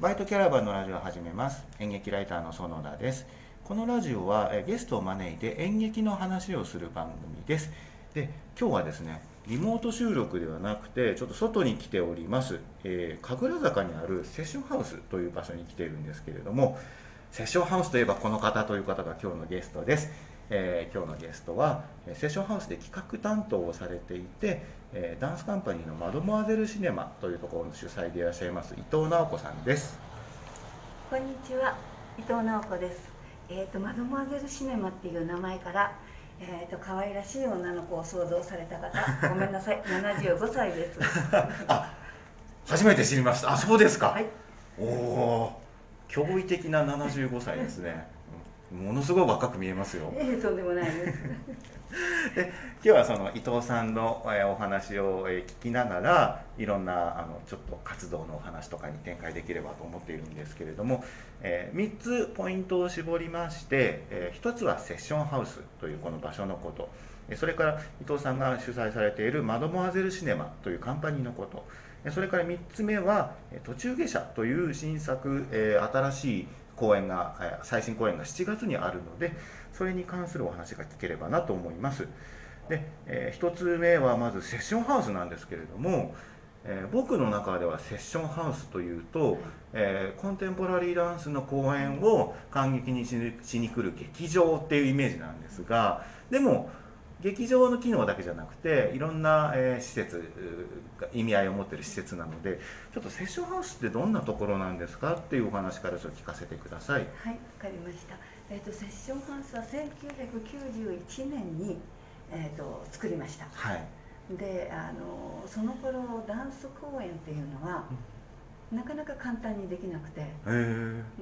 バイトキャラバンのラジオを始めます。演劇ライターの園田です。このラジオはえゲストを招いて演劇の話をする番組です。で今日はですねリモート収録ではなくてちょっと外に来ております、えー神楽坂にあるセッションハウスという場所に来ているんですけれどもセッションハウスといえばこの方という方が今日のゲストです、えー今日のゲストはえーセッションハウスで企画担当をされていて、えーダンスカンパニーのマドモアゼルシネマというところの主催でいらっしゃいます伊藤直子さんです。こんにちは、伊藤直子です。えっ、とマドモアゼルシネマっていう名前から、えっ、と可愛らしい女の子を想像された方、ごめんなさい、75歳です。初めて知りました。あそうですか、はい、おお驚異的な75歳ですね。うんものすごい若く見えますよ。ええとんでもないです。で今日はその伊藤さんの、えーお話を、えー聞きながらいろんなあのちょっと活動のお話とかに展開できればと思っているんですけれども、え3つポイントを絞りまして、え1つはセッションハウスというこの場所のこと。えーそれから伊藤さんが主催されているマドモアゼルシネマというカンパニーのこと。えーそれから3つ目はえー途中下車という新作、えー新しい公演がえ最新公演が7月にあるのでそれに関するお話が聞ければなと思います。で、え1つ目はまずセッションハウスなんですけれども、えー僕の中ではセッションハウスというと、えーコンテンポラリーダンスの公演を感激にしに来る劇場っていうイメージなんですがでも劇場の機能だけじゃなくていろんな、えー施設うーが意味合いを持っている施設なのでちょっとセッションハウスってどんなところなんですかっていうお話からちょっと聞かせてください。はい、わかりました。えっ、とセッションハウスは1991年にえっ、と作りました。はい、で、あのその頃ダンス公演っていうのは、なかなか簡単にできなくて。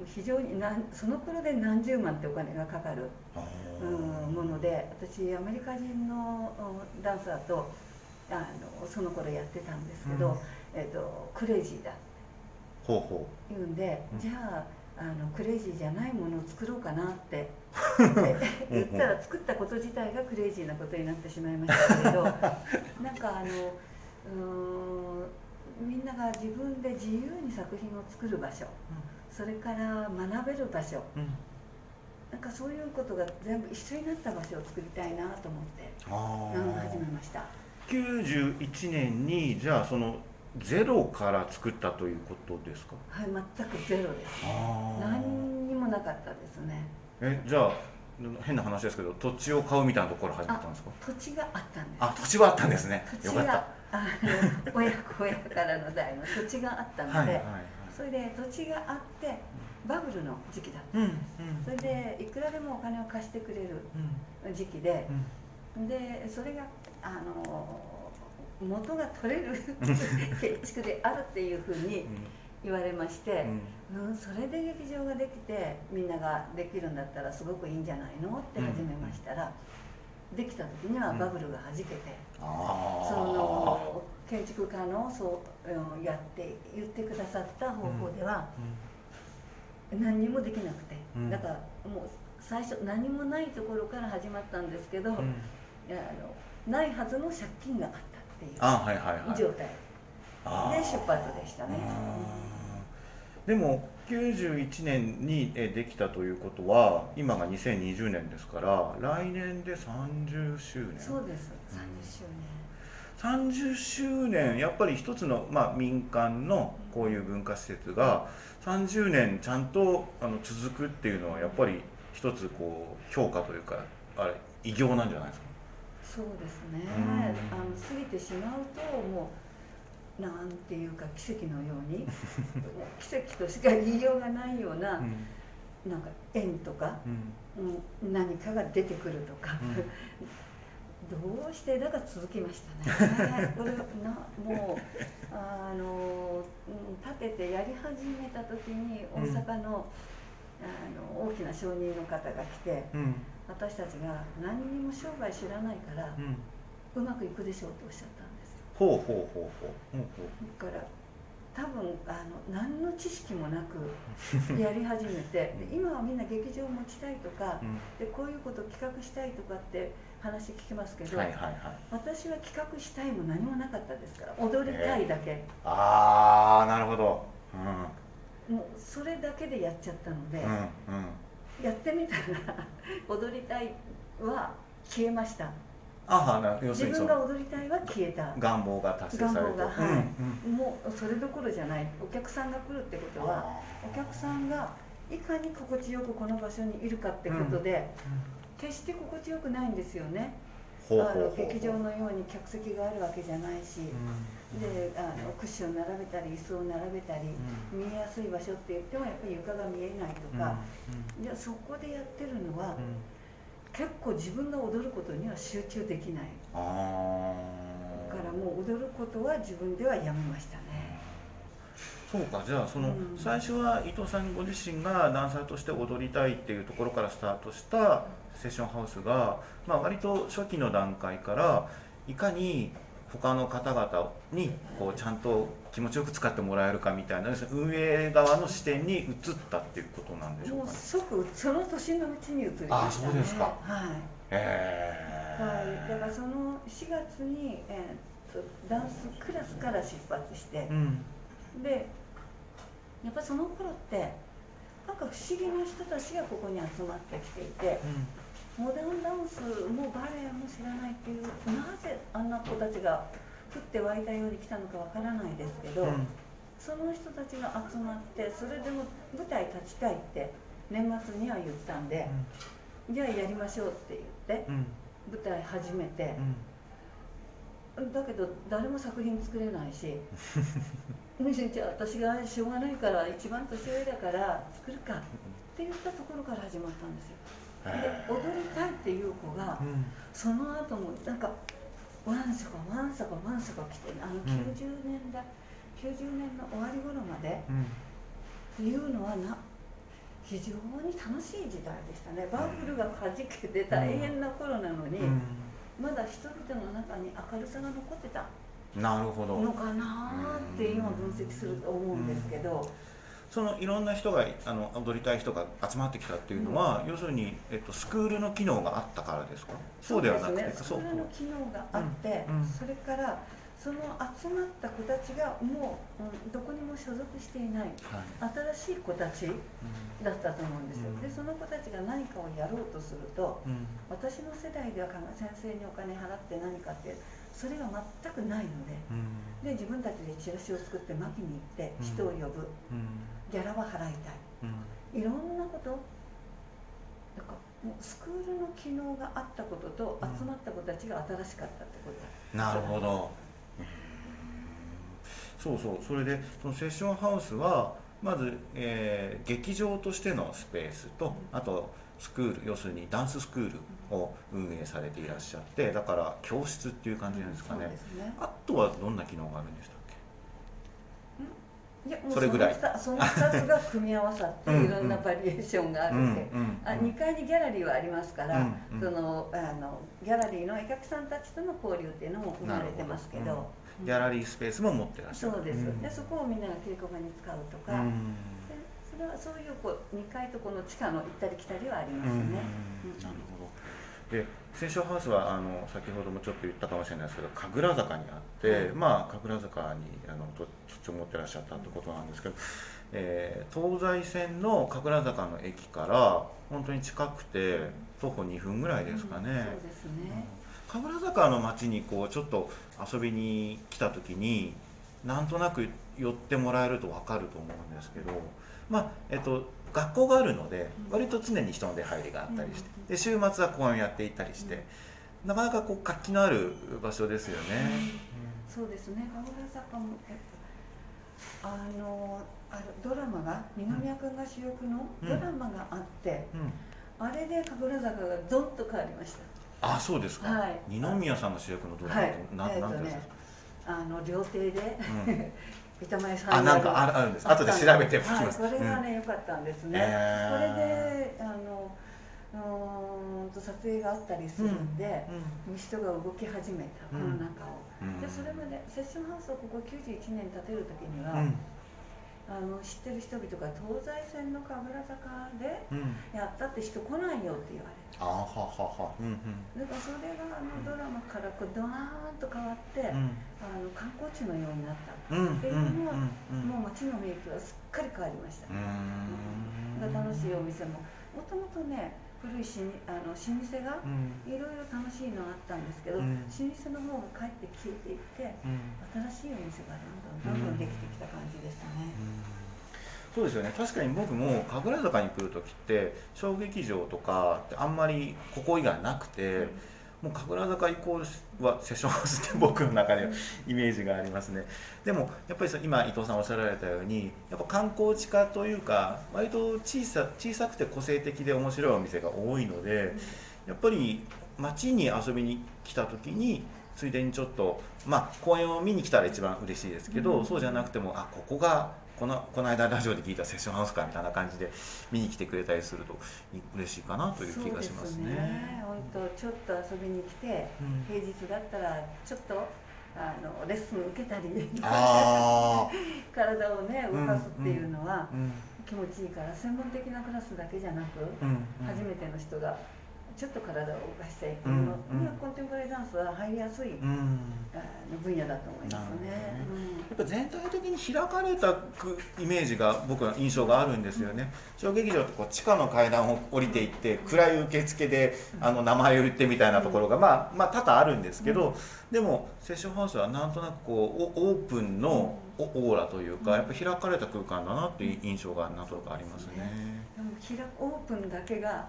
非常になんその頃で何十万ってお金がかかるあうんもので私アメリカ人のうんダンサーとあのその頃やってたんですけど、うん。えっとクレイジーだーほうほ言うんで、うん。じゃああのクレイジーじゃないものを作ろうかなって 言ったら作ったこと自体がクレイジーなことになってしまいましたけれど なんかあのうーんみんなが自分で自由に作品を作る場所。それから学べる場所。う、うん、なんかそういうことが全部一緒になった場所を作りたいなと思って、始めました。91年にじゃあそのゼロから作ったということですか？はい全くゼロです。あ何にもなかったですね。えじゃあ変な話ですけど土地を買うみたいなところ始めたんですか？土地があったんです。あ土地はあったんですね。よかった。あの親子親からの代の土地があったので、はいはいはいそれで土地があってバブルの時期だった。うんうん。それでいくらでもお金を貸してくれるうん。時期でうん。でそれがあの元が取れる 建築であるっていうふうに言われまして、うん、それで劇場ができてみんなができるんだったらすごくいいんじゃないの？って始めましたら、できた時にはバブルがはじけて、ああその建築家のそううんやって言ってくださった方法では何にもできなくて、うん。だからもう最初何もないところから始まったんですけど、うん。うんいやあのないはずの借金があったっていう状態で出発でしたね。でも91年にえできたということは今が2020年ですから来年で30周年。そうです。30周30周年。やっぱり一つの、まあ、民間のこういう文化施設が30年ちゃんとあの続くっていうのはやっぱり一つこう評価というかあれ偉業なんじゃないですか？そうですね、うん。あの過ぎてしまうともうなんていうか奇跡のように 奇跡としか言いようがないような、なんか縁とか、うん。うん、何かが出てくるとか、うん。どうしてだか続きましたね。これなもうあの、うん、立ててやり始めた時に大阪の,、あの大きな証人の方が来てうん。私たちが何にも商売知らないからうん。うまくいくでしょうとおっしゃったんですよほうほうほうほう。ほうほうだから多分あの何の知識もなく やり始めてで今はみんな劇場を持ちたいとかうん。でこういうことを企画したいとかって話聞きますけど、はいはいはい。私は企画したいも何もなかったですから踊りたいだけ、ああなるほど、もうそれだけでやっちゃったので、うんうん。やってみたら踊りたいは消えましたああな要す自るにその分が踊りたいは消えた。願望が達成されて。願望がはい。もうそれどころじゃない。お客さんが来るってことはお客さんがいかに心地よくこの場所にいるかってことで、決して心地よくないんですよね。あの劇場のように客席があるわけじゃないし、であのクッション並べたり椅子を並べたり、見えやすい場所って言ってもやっぱり床が見えないとか、じゃあそこでやってるのは、結構自分が踊ることには集中できない。ああだからもう踊ることは自分ではやめましたね。そうかじゃあその、うん。最初は伊藤さんご自身がダンサーとして踊りたいっていうところからスタートしたセッションハウスが、まあ、割と初期の段階からいかに他の方々にこうちゃんと気持ちよく使ってもらえるかみたいな運営側の視点に移ったっていうことなんでしょうもうかね。即その年のうちに移りましたね。あそうですか。はい。へはい、だーからその4月に、えー、とダンスクラスから出発して。う、ん。でやっぱその頃ってなんか不思議な人たちがここに集まってきていてモダンダンスもバレエも知らないっていうなぜあんな子たちが降って湧いたように来たのかわからないですけど、うん。その人たちが集まってそれでも舞台立ちたいって年末には言ったんで、じゃあやりましょうって言ってうん。舞台始めて。うん。だけど誰も作品作れないし じゃあ私がしょうがないから一番年上だから作るかって言ったところから始まったんですよ。で踊りたいっていう子がうん。その後もなんかワンサかワンサかワンサか来てあのん。90年代、90年の終わり頃までうん。っていうのはな非常に楽しい時代でしたね。バブルがはじけて大変な頃なのに、うん。まだ人々の中に明るさが残ってたなるほど。のかなーって今分析すると思うんですけど、そのいろんな人があの踊りたい人が集まってきたっていうのは、要するに、えっと、スクールの機能があったからですか？そうではなくてね。スクールの機能があって、うん。うん。それからその集まった子たちがもう、うんどこにも所属していないはい。新しい子たちだったと思うんですよ、うん。でその子たちが何かをやろうとするとうん。私の世代では先生にお金払って何かってそれが全くないのでうん。で自分たちでチラシを作って巻きに行ってうん。人を呼ぶ、うん。ギャラは払いたい。うん。いろんなことなんかもうスクールの機能があったこととうん。集まった子たちが新しかったってこと。なるほど。そうそう。それでそのセッションハウスはまず、えー劇場としてのスペースとあとスクール要するにダンススクールを運営されていらっしゃってだから教室っていう感じなんですかね。ね。あとはどんな機能があるんでしたっけ？いやもうそれぐらい。その二その2つが組み合わさって うんいろんなバリエーションがあるんで、あ2階にギャラリーはありますから、うんうん。そのあのギャラリーのお客さんたちとの交流っていうのも生まれてますけど。なるほギャラリースペースも持ってらっしゃる。そうです、んでそこをみんなが稽古場に使うとか、うん。でそれはそういうこう2階とこの地下の行ったり来たりはありますうんね。なるほどでセッションハウスはあの先ほどもちょっと言ったかもしれないですけど神楽坂にあって、はいまあ神楽坂にあの土土地を持ってらっしゃったってことなんですけど、えー東西線の神楽坂の駅から本当に近くて徒歩2分ぐらいですかね。うんそうですね。神楽坂の町にこうちょっと遊びに来た時になんとなく寄ってもらえると分かると思うんですけどまあえっと学校があるのでうん割と常に人の出入りがあったりしてうん。で週末は公演をやっていたりしてなかなかこう活気のある場所ですよね。そうですね。神楽坂もえっとあのあるドラマが二宮君が主役のドラマがあって、うん。あれで神楽坂がどんと変わりました。あそうですか、はい。二宮さんが主役のドラマはい。って、な,、えっとなんですね、あの料亭でか、うん 板前さんあなんかあるるあるんです。後で調べておきはい、ます、これがね良、かったんですね。えー。これであのうーんと撮影があったりするんで、人が動き始めたこの中を。うんうんでそれまでセッションハウスをここ91年建てる時には、うんああの知ってる人々が東西線の神楽坂でうん。やったって人来ないよって言われてあーはははうんだからそれがあのドラマからこうドワーンと変わって、うん。あの観光地のようになったうんうんっていうのは、うんもう街の雰囲気はすっかり変わりました、うーん。楽しいお店も。もともとね古いしあの老舗がうん。いろいろ楽しいのあったんですけど、うん。老舗の方がかえって消えていってうん。新しいお店がどんどんどんどんできてきた感じですね、そうですよね。確かに僕も神楽坂に来る時って小劇場とかってあんまりここ以外なくて、もう神楽坂イコールはセッションハウスって僕の中ではイメージがありますね。でもやっぱりそう今伊藤さんおっしゃられたようにやっぱ観光地化というか割と小さ小さくて個性的で面白いお店が多いのでやっぱり街に遊びに来た時についでにちょっとまあ公演を見に来たら一番嬉しいですけど、うん。そうじゃなくてもあここがこのこの間ラジオで聞いたセッションハウスかみたいな感じで見に来てくれたりすると嬉しいかなという気がしますそうですね。本当ちょっと遊びに来て、うん。平日だったらちょっとあのレッスン受けたりあ 体をね動かすっていうのはーうん。気持ちいいから専門的なクラスだけじゃなく、うん。初めての人がちょっと体を動かしたいっていうの。うんうん。コンテンポラリーダンスは入りやすい、うん。分野だと思いますね。なるやっぱ全体的に開かれたくイメージが僕は印象があるんですよね。小劇場ってこう地下の階段を降りていって暗い受付であの名前を言ってみたいなところが、まあ、まあ多々あるんですけど、でもセッションハウスはなんとなくこうオオープンのオオーラというかやっぱ開かれた空間だなっていう印象がなんとなくありますね。でも開オープンだけが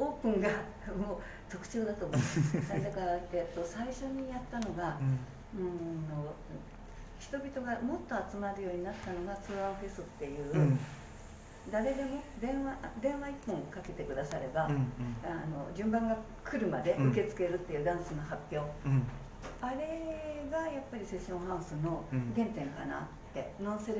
オープンがもう特徴だと思う。だから、えっと、最初にやったのが、うん。の人々がもっと集まるようになったのがツアーフェスっていう、うん。誰でも電話電話1本かけてくだされば、うんあの順番が来るまで受け付けるっていうダンスの発表、うん。あれがやっぱりセッションハウスのうん。原点かなって、ノンセレク